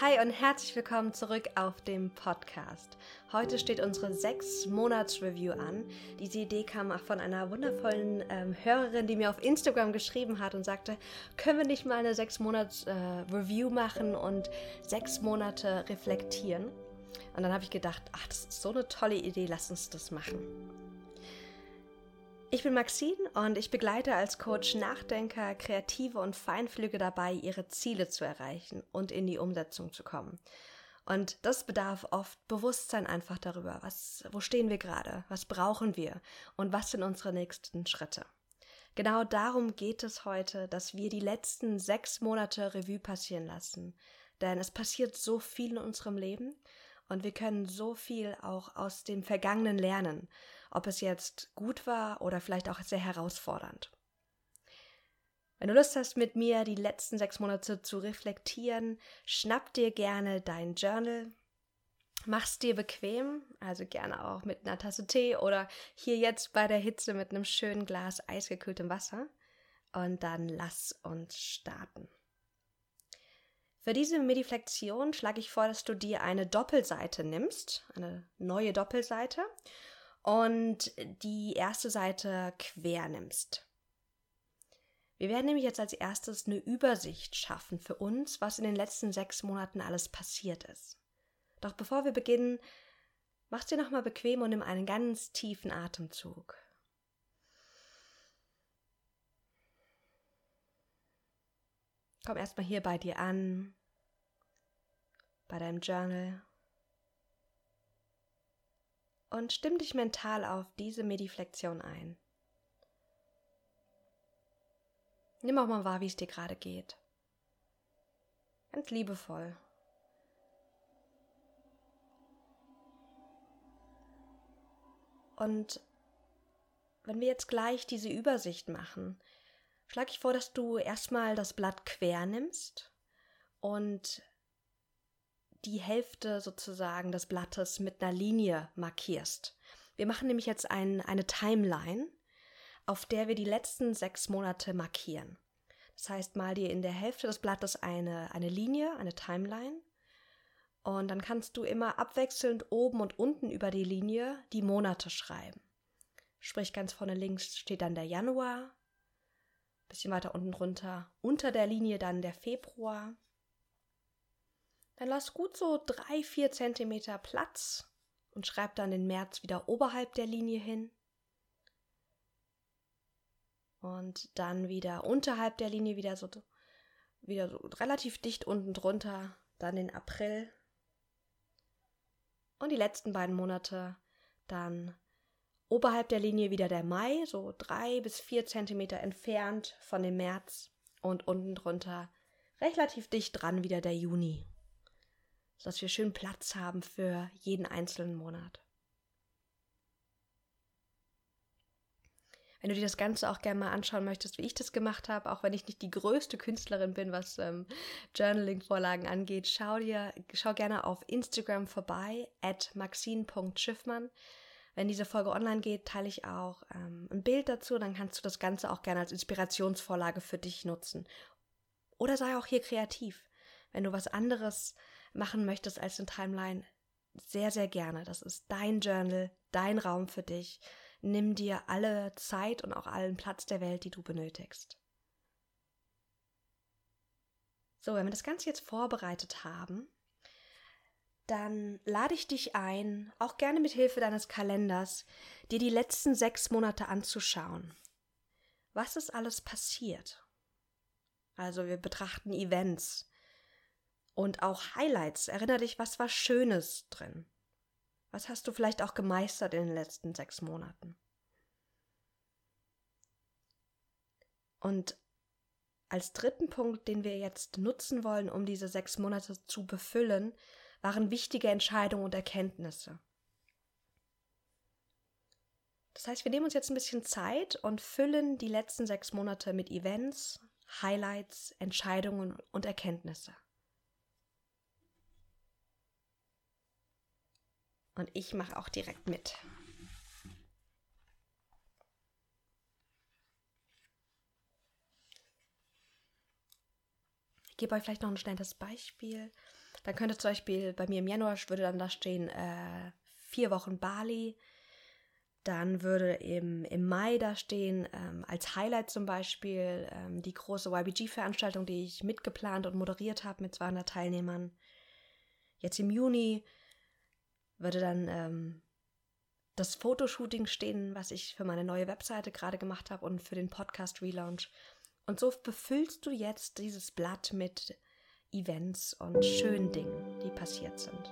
Hi und herzlich willkommen zurück auf dem Podcast. Heute steht unsere sechs Monats Review an. Diese Idee kam auch von einer wundervollen ähm, Hörerin, die mir auf Instagram geschrieben hat und sagte, können wir nicht mal eine sechs Monats äh, Review machen und sechs Monate reflektieren? Und dann habe ich gedacht, ach, das ist so eine tolle Idee, lass uns das machen. Ich bin Maxine und ich begleite als Coach Nachdenker, Kreative und Feinflüge dabei, ihre Ziele zu erreichen und in die Umsetzung zu kommen. Und das bedarf oft Bewusstsein einfach darüber, was, wo stehen wir gerade, was brauchen wir und was sind unsere nächsten Schritte. Genau darum geht es heute, dass wir die letzten sechs Monate Revue passieren lassen. Denn es passiert so viel in unserem Leben und wir können so viel auch aus dem Vergangenen lernen ob es jetzt gut war oder vielleicht auch sehr herausfordernd. Wenn du Lust hast, mit mir die letzten sechs Monate zu reflektieren, schnapp dir gerne dein Journal, mach's dir bequem, also gerne auch mit einer Tasse Tee oder hier jetzt bei der Hitze mit einem schönen Glas eisgekühltem Wasser und dann lass uns starten. Für diese Mediflexion schlage ich vor, dass du dir eine Doppelseite nimmst, eine neue Doppelseite und die erste Seite quer nimmst. Wir werden nämlich jetzt als erstes eine Übersicht schaffen für uns, was in den letzten sechs Monaten alles passiert ist. Doch bevor wir beginnen, mach's dir nochmal bequem und nimm einen ganz tiefen Atemzug. Komm erstmal hier bei dir an, bei deinem Journal und stimm dich mental auf diese Mediflexion ein. Nimm auch mal wahr, wie es dir gerade geht. Ganz liebevoll. Und wenn wir jetzt gleich diese Übersicht machen, schlage ich vor, dass du erstmal das Blatt quer nimmst und die Hälfte sozusagen des Blattes mit einer Linie markierst. Wir machen nämlich jetzt ein, eine Timeline, auf der wir die letzten sechs Monate markieren. Das heißt, mal dir in der Hälfte des Blattes eine, eine Linie, eine Timeline. Und dann kannst du immer abwechselnd oben und unten über die Linie die Monate schreiben. Sprich, ganz vorne links steht dann der Januar, bisschen weiter unten drunter, unter der Linie dann der Februar, dann lass gut so drei, vier Zentimeter Platz und schreib dann den März wieder oberhalb der Linie hin. Und dann wieder unterhalb der Linie wieder so, wieder so relativ dicht unten drunter, dann den April. Und die letzten beiden Monate dann oberhalb der Linie wieder der Mai, so drei bis vier Zentimeter entfernt von dem März und unten drunter relativ dicht dran wieder der Juni sodass wir schön Platz haben für jeden einzelnen Monat. Wenn du dir das Ganze auch gerne mal anschauen möchtest, wie ich das gemacht habe, auch wenn ich nicht die größte Künstlerin bin, was ähm, Journaling-Vorlagen angeht, schau dir, schau gerne auf Instagram vorbei, at maxine.schiffmann. Wenn diese Folge online geht, teile ich auch ähm, ein Bild dazu, dann kannst du das Ganze auch gerne als Inspirationsvorlage für dich nutzen. Oder sei auch hier kreativ. Wenn du was anderes machen möchtest als eine Timeline, sehr, sehr gerne. Das ist dein Journal, dein Raum für dich. Nimm dir alle Zeit und auch allen Platz der Welt, die du benötigst. So, wenn wir das Ganze jetzt vorbereitet haben, dann lade ich dich ein, auch gerne mit Hilfe deines Kalenders, dir die letzten sechs Monate anzuschauen. Was ist alles passiert? Also wir betrachten Events, und auch Highlights. Erinner dich, was war Schönes drin? Was hast du vielleicht auch gemeistert in den letzten sechs Monaten? Und als dritten Punkt, den wir jetzt nutzen wollen, um diese sechs Monate zu befüllen, waren wichtige Entscheidungen und Erkenntnisse. Das heißt, wir nehmen uns jetzt ein bisschen Zeit und füllen die letzten sechs Monate mit Events, Highlights, Entscheidungen und Erkenntnisse. Und ich mache auch direkt mit. gebe euch vielleicht noch ein schnelles Beispiel. Dann könnte zum Beispiel bei mir im Januar würde dann da stehen, äh, vier Wochen Bali. Dann würde im, im Mai da stehen, ähm, als Highlight zum Beispiel, ähm, die große YBG-Veranstaltung, die ich mitgeplant und moderiert habe mit 200 Teilnehmern. Jetzt im Juni würde dann ähm, das Fotoshooting stehen, was ich für meine neue Webseite gerade gemacht habe und für den Podcast Relaunch. Und so befüllst du jetzt dieses Blatt mit Events und schönen Dingen, die passiert sind.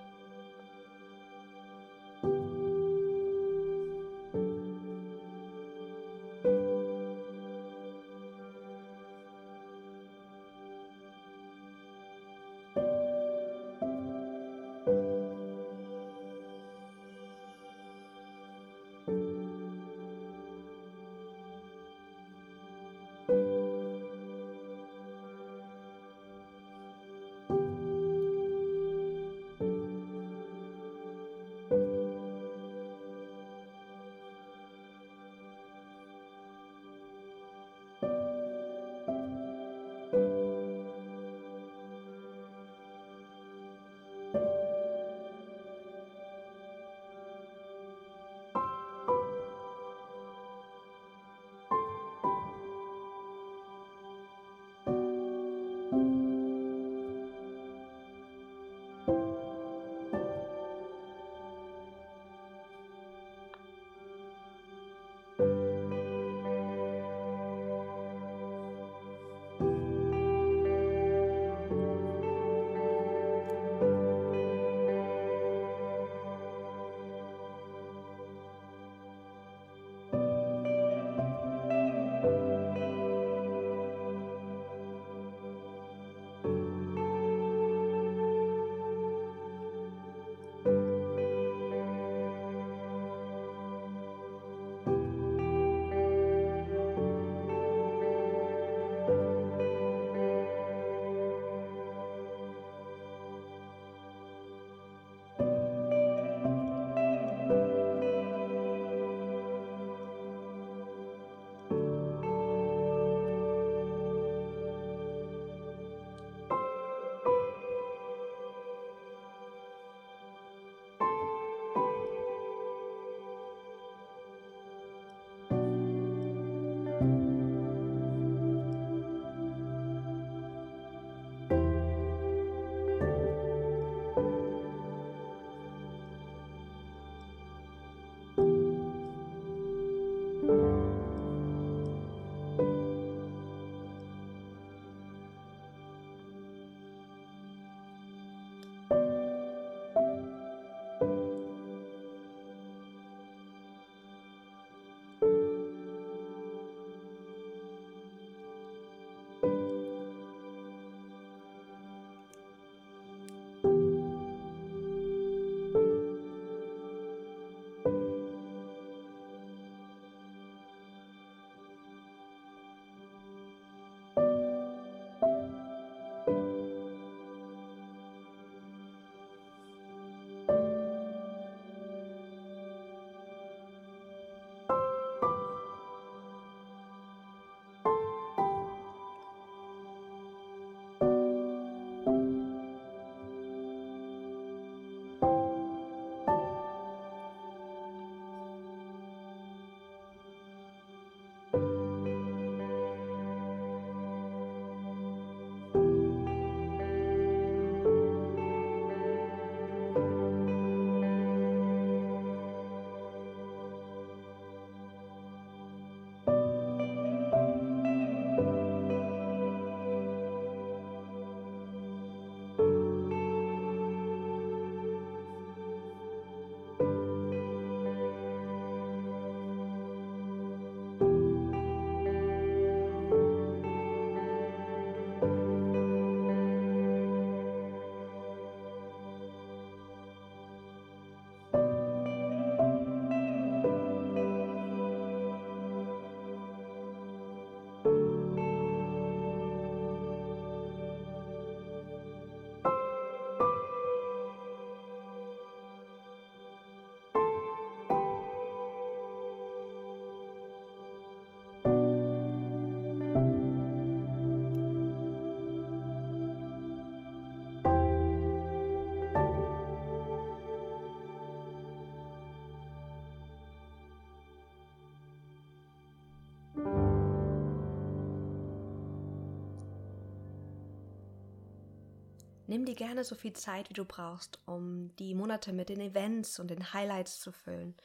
Nimm dir gerne so viel Zeit, wie du brauchst, um die Monate mit den Events und den Highlights zu füllen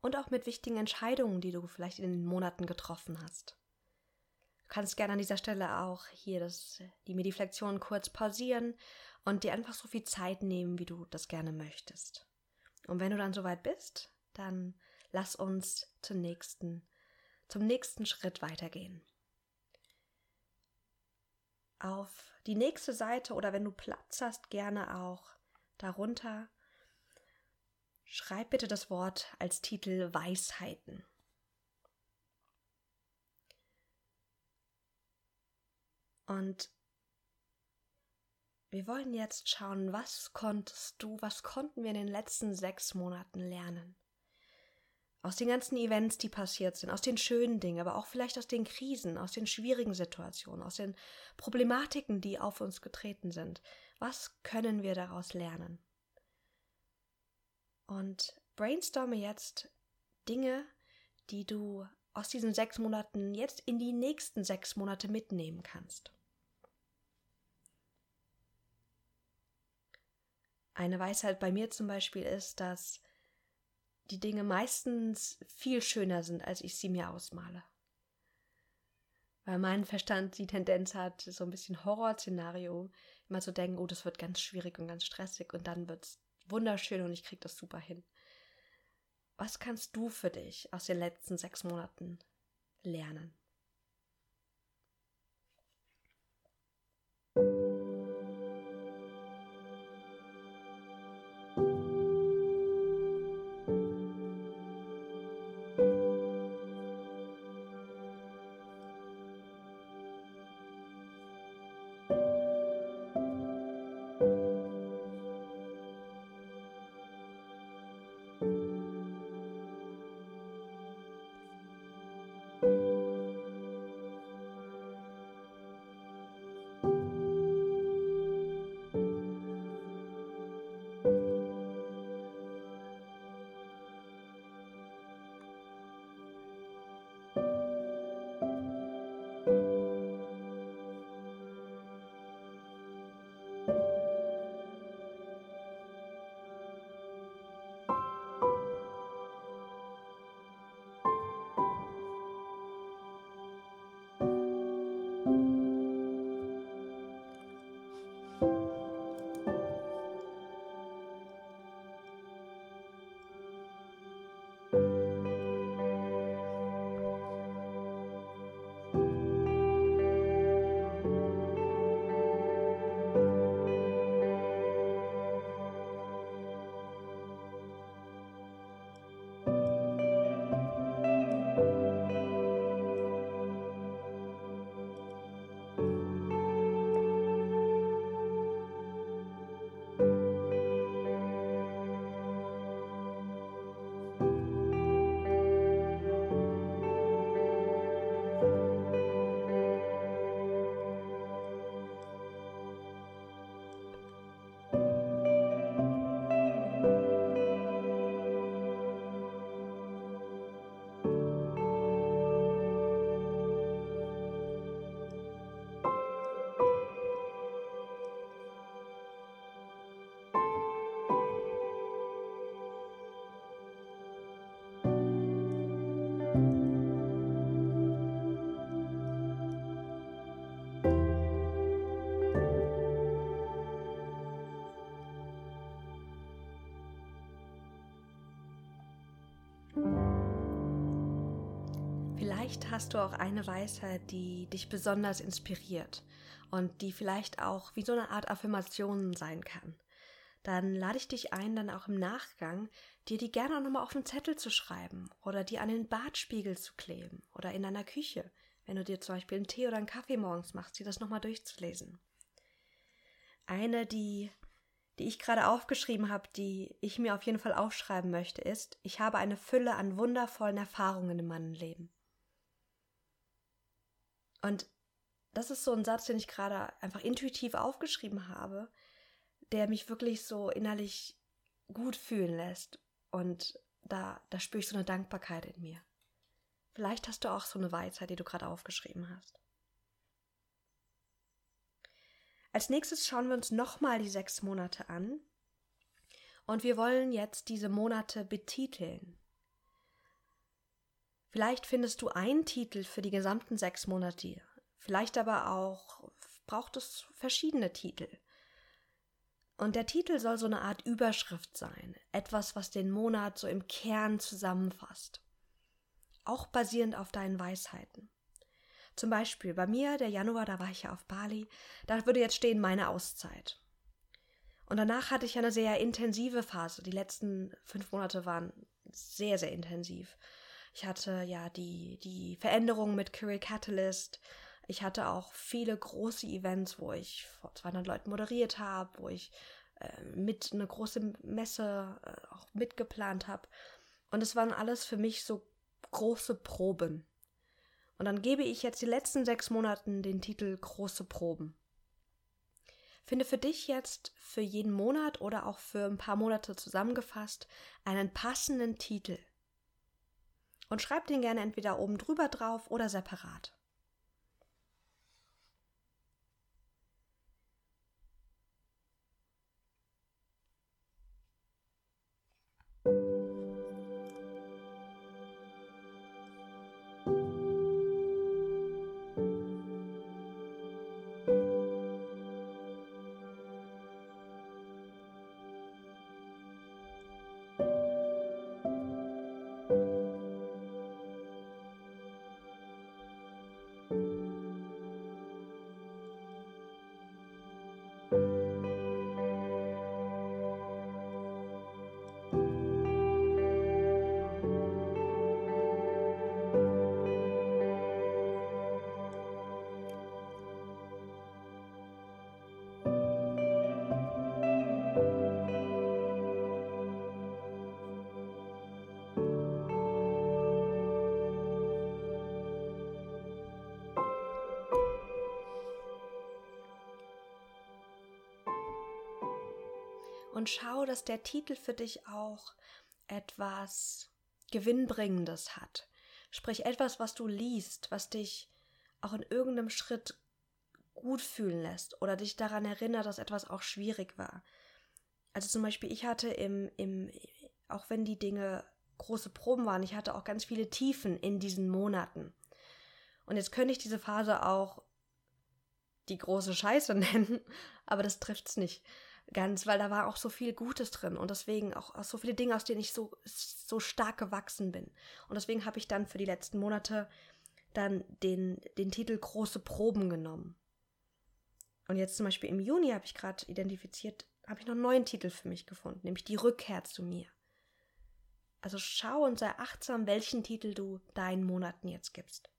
und auch mit wichtigen Entscheidungen, die du vielleicht in den Monaten getroffen hast. Du kannst gerne an dieser Stelle auch hier das, die Mediflexion kurz pausieren und dir einfach so viel Zeit nehmen, wie du das gerne möchtest. Und wenn du dann soweit bist, dann lass uns zum nächsten, zum nächsten Schritt weitergehen. Auf die nächste Seite oder wenn du Platz hast, gerne auch darunter. Schreib bitte das Wort als Titel Weisheiten. Und wir wollen jetzt schauen, was konntest du, was konnten wir in den letzten sechs Monaten lernen? Aus den ganzen Events, die passiert sind, aus den schönen Dingen, aber auch vielleicht aus den Krisen, aus den schwierigen Situationen, aus den Problematiken, die auf uns getreten sind. Was können wir daraus lernen? Und brainstorme jetzt Dinge, die du aus diesen sechs Monaten jetzt in die nächsten sechs Monate mitnehmen kannst. Eine Weisheit bei mir zum Beispiel ist, dass die Dinge meistens viel schöner sind, als ich sie mir ausmale. Weil mein Verstand die Tendenz hat, so ein bisschen Horrorszenario, immer zu denken, oh, das wird ganz schwierig und ganz stressig und dann wird es wunderschön und ich kriege das super hin. Was kannst du für dich aus den letzten sechs Monaten lernen? Vielleicht hast du auch eine Weisheit, die dich besonders inspiriert und die vielleicht auch wie so eine Art Affirmation sein kann. Dann lade ich dich ein, dann auch im Nachgang dir die gerne auch nochmal auf einen Zettel zu schreiben oder die an den Badspiegel zu kleben oder in deiner Küche, wenn du dir zum Beispiel einen Tee oder einen Kaffee morgens machst, dir das nochmal durchzulesen. Eine, die, die ich gerade aufgeschrieben habe, die ich mir auf jeden Fall aufschreiben möchte, ist, ich habe eine Fülle an wundervollen Erfahrungen in meinem Leben. Und das ist so ein Satz, den ich gerade einfach intuitiv aufgeschrieben habe, der mich wirklich so innerlich gut fühlen lässt. Und da, da spüre ich so eine Dankbarkeit in mir. Vielleicht hast du auch so eine Weisheit, die du gerade aufgeschrieben hast. Als nächstes schauen wir uns nochmal die sechs Monate an. Und wir wollen jetzt diese Monate betiteln. Vielleicht findest du einen Titel für die gesamten sechs Monate. Vielleicht aber auch braucht es verschiedene Titel. Und der Titel soll so eine Art Überschrift sein. Etwas, was den Monat so im Kern zusammenfasst. Auch basierend auf deinen Weisheiten. Zum Beispiel bei mir, der Januar, da war ich ja auf Bali, da würde jetzt stehen meine Auszeit. Und danach hatte ich eine sehr intensive Phase. Die letzten fünf Monate waren sehr, sehr intensiv. Ich hatte ja die, die Veränderungen mit Curie Catalyst. Ich hatte auch viele große Events, wo ich vor 200 Leuten moderiert habe, wo ich äh, mit eine große Messe äh, auch mitgeplant habe. Und es waren alles für mich so große Proben. Und dann gebe ich jetzt die letzten sechs Monaten den Titel Große Proben. Finde für dich jetzt für jeden Monat oder auch für ein paar Monate zusammengefasst einen passenden Titel. Und schreib den gerne entweder oben drüber drauf oder separat. Und schau, dass der Titel für dich auch etwas Gewinnbringendes hat. Sprich etwas, was du liest, was dich auch in irgendeinem Schritt gut fühlen lässt oder dich daran erinnert, dass etwas auch schwierig war. Also zum Beispiel, ich hatte im, im, auch wenn die Dinge große Proben waren, ich hatte auch ganz viele Tiefen in diesen Monaten. Und jetzt könnte ich diese Phase auch die große Scheiße nennen, aber das trifft's nicht ganz, weil da war auch so viel Gutes drin und deswegen auch, auch so viele Dinge, aus denen ich so, so stark gewachsen bin. Und deswegen habe ich dann für die letzten Monate dann den, den Titel Große Proben genommen. Und jetzt zum Beispiel im Juni habe ich gerade identifiziert, habe ich noch einen neuen Titel für mich gefunden, nämlich die Rückkehr zu mir. Also schau und sei achtsam, welchen Titel du deinen Monaten jetzt gibst.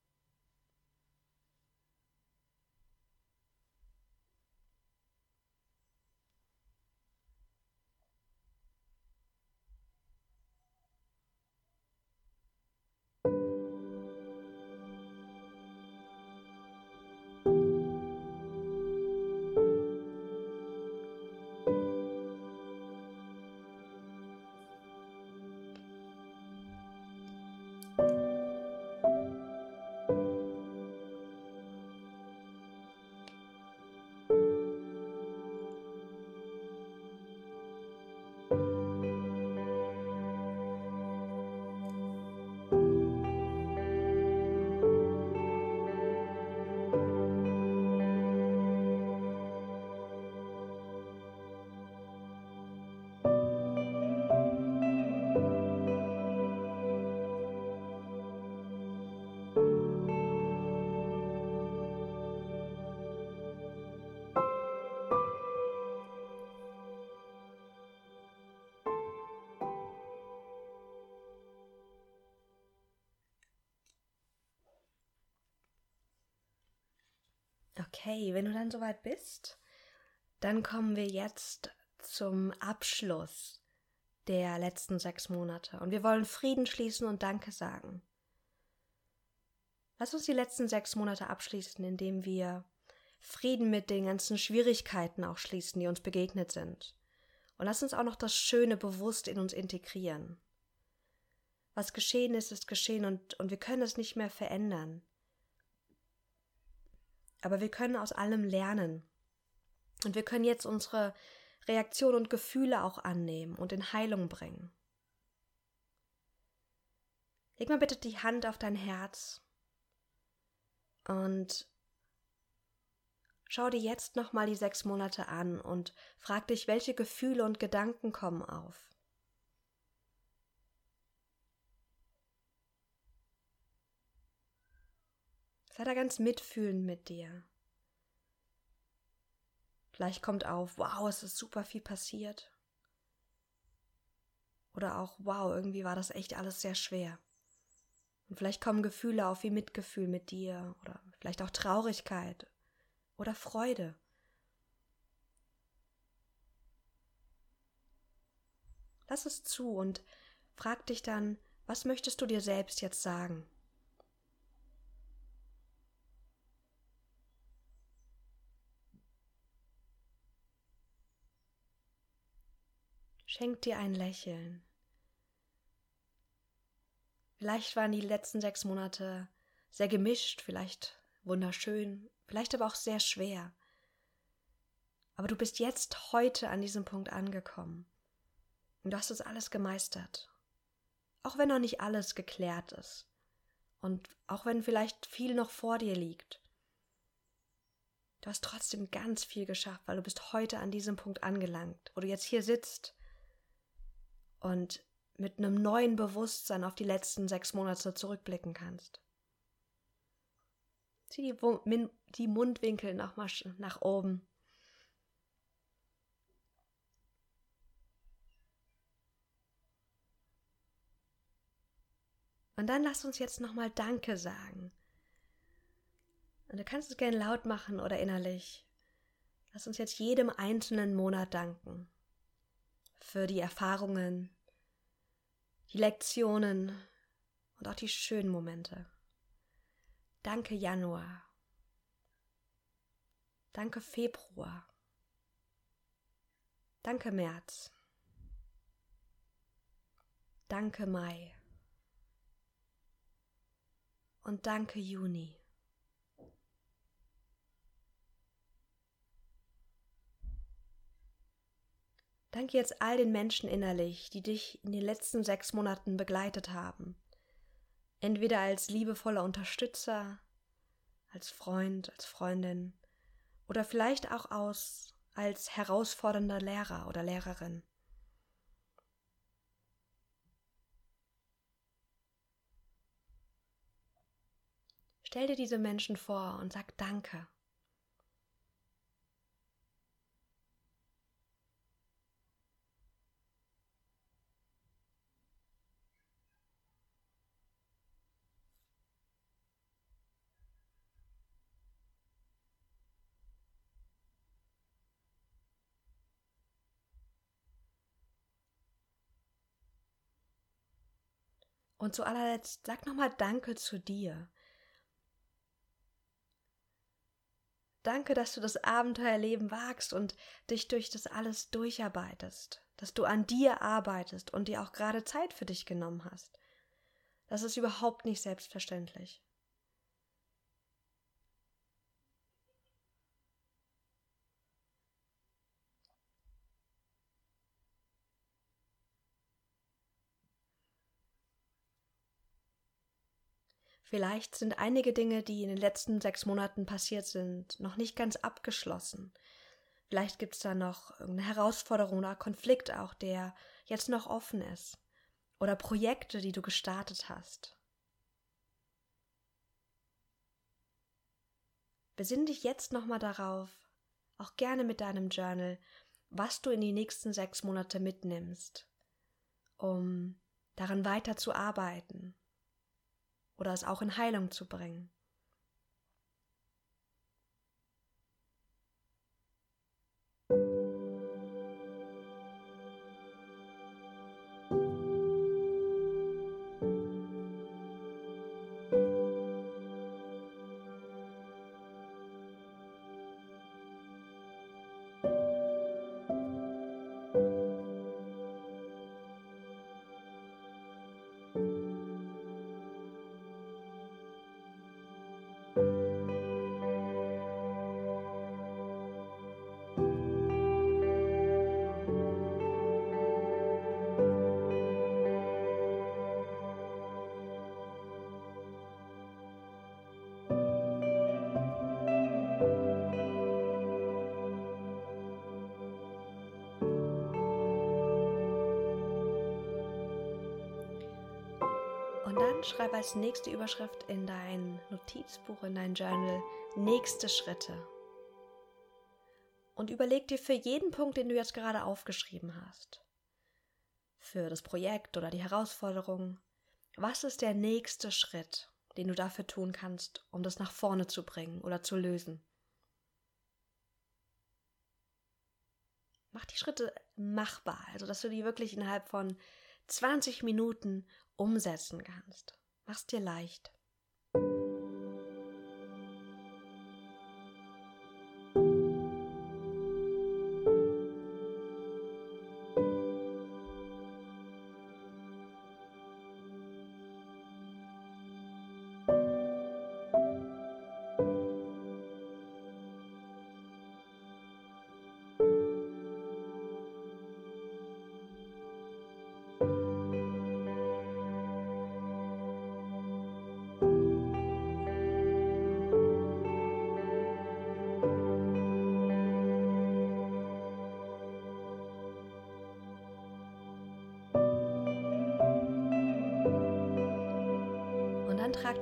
Okay, wenn du dann soweit bist, dann kommen wir jetzt zum Abschluss der letzten sechs Monate und wir wollen Frieden schließen und Danke sagen. Lass uns die letzten sechs Monate abschließen, indem wir Frieden mit den ganzen Schwierigkeiten auch schließen, die uns begegnet sind. Und lass uns auch noch das Schöne bewusst in uns integrieren. Was geschehen ist, ist geschehen und, und wir können es nicht mehr verändern. Aber wir können aus allem lernen. Und wir können jetzt unsere Reaktionen und Gefühle auch annehmen und in Heilung bringen. Leg mal bitte die Hand auf dein Herz und schau dir jetzt nochmal die sechs Monate an und frag dich, welche Gefühle und Gedanken kommen auf. Sei da ganz mitfühlend mit dir. Vielleicht kommt auf, wow, es ist super viel passiert. Oder auch, wow, irgendwie war das echt alles sehr schwer. Und vielleicht kommen Gefühle auf wie Mitgefühl mit dir oder vielleicht auch Traurigkeit oder Freude. Lass es zu und frag dich dann, was möchtest du dir selbst jetzt sagen? Schenk dir ein Lächeln. Vielleicht waren die letzten sechs Monate sehr gemischt, vielleicht wunderschön, vielleicht aber auch sehr schwer. Aber du bist jetzt heute an diesem Punkt angekommen. Und du hast es alles gemeistert. Auch wenn noch nicht alles geklärt ist. Und auch wenn vielleicht viel noch vor dir liegt. Du hast trotzdem ganz viel geschafft, weil du bist heute an diesem Punkt angelangt, wo du jetzt hier sitzt und mit einem neuen Bewusstsein auf die letzten sechs Monate zurückblicken kannst. Zieh die, die Mundwinkel nochmal nach oben. Und dann lass uns jetzt nochmal Danke sagen. Und du kannst es gerne laut machen oder innerlich. Lass uns jetzt jedem einzelnen Monat danken. Für die Erfahrungen, die Lektionen und auch die schönen Momente. Danke Januar. Danke Februar. Danke März. Danke Mai. Und danke Juni. Danke jetzt all den Menschen innerlich, die dich in den letzten sechs Monaten begleitet haben. Entweder als liebevoller Unterstützer, als Freund, als Freundin oder vielleicht auch aus als herausfordernder Lehrer oder Lehrerin. Stell dir diese Menschen vor und sag Danke. Und zu allerletzt sag nochmal Danke zu dir. Danke, dass du das Abenteuerleben wagst und dich durch das alles durcharbeitest, dass du an dir arbeitest und dir auch gerade Zeit für dich genommen hast. Das ist überhaupt nicht selbstverständlich. Vielleicht sind einige Dinge, die in den letzten sechs Monaten passiert sind, noch nicht ganz abgeschlossen. Vielleicht gibt es da noch eine Herausforderung oder Konflikt auch, der jetzt noch offen ist. Oder Projekte, die du gestartet hast. Besinn dich jetzt nochmal darauf, auch gerne mit deinem Journal, was du in die nächsten sechs Monate mitnimmst, um daran weiter zu arbeiten oder es auch in Heilung zu bringen. Schreib als nächste Überschrift in dein Notizbuch, in dein Journal nächste Schritte. Und überleg dir für jeden Punkt, den du jetzt gerade aufgeschrieben hast, für das Projekt oder die Herausforderung, was ist der nächste Schritt, den du dafür tun kannst, um das nach vorne zu bringen oder zu lösen? Mach die Schritte machbar, also dass du die wirklich innerhalb von 20 Minuten umsetzen kannst. Mach's dir leicht.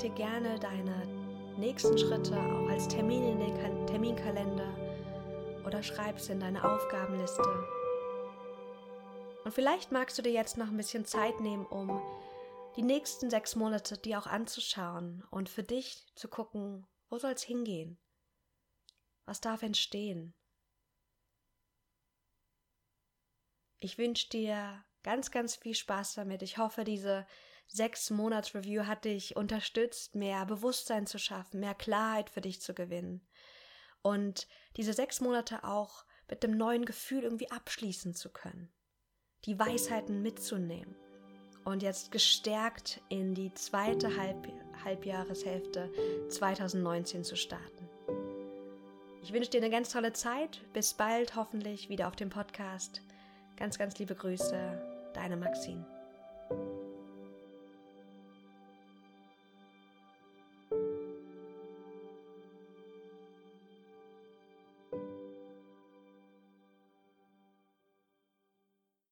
Dir gerne deine nächsten Schritte auch als Termin in den Terminkalender oder schreib es in deine Aufgabenliste. Und vielleicht magst du dir jetzt noch ein bisschen Zeit nehmen, um die nächsten sechs Monate dir auch anzuschauen und für dich zu gucken, wo soll es hingehen? Was darf entstehen? Ich wünsche dir ganz, ganz viel Spaß damit. Ich hoffe, diese sechs Monats Review hat dich unterstützt, mehr Bewusstsein zu schaffen, mehr Klarheit für dich zu gewinnen. Und diese sechs Monate auch mit dem neuen Gefühl irgendwie abschließen zu können. Die Weisheiten mitzunehmen. Und jetzt gestärkt in die zweite Halb Halbjahreshälfte 2019 zu starten. Ich wünsche dir eine ganz tolle Zeit. Bis bald, hoffentlich wieder auf dem Podcast. Ganz, ganz liebe Grüße, deine Maxine.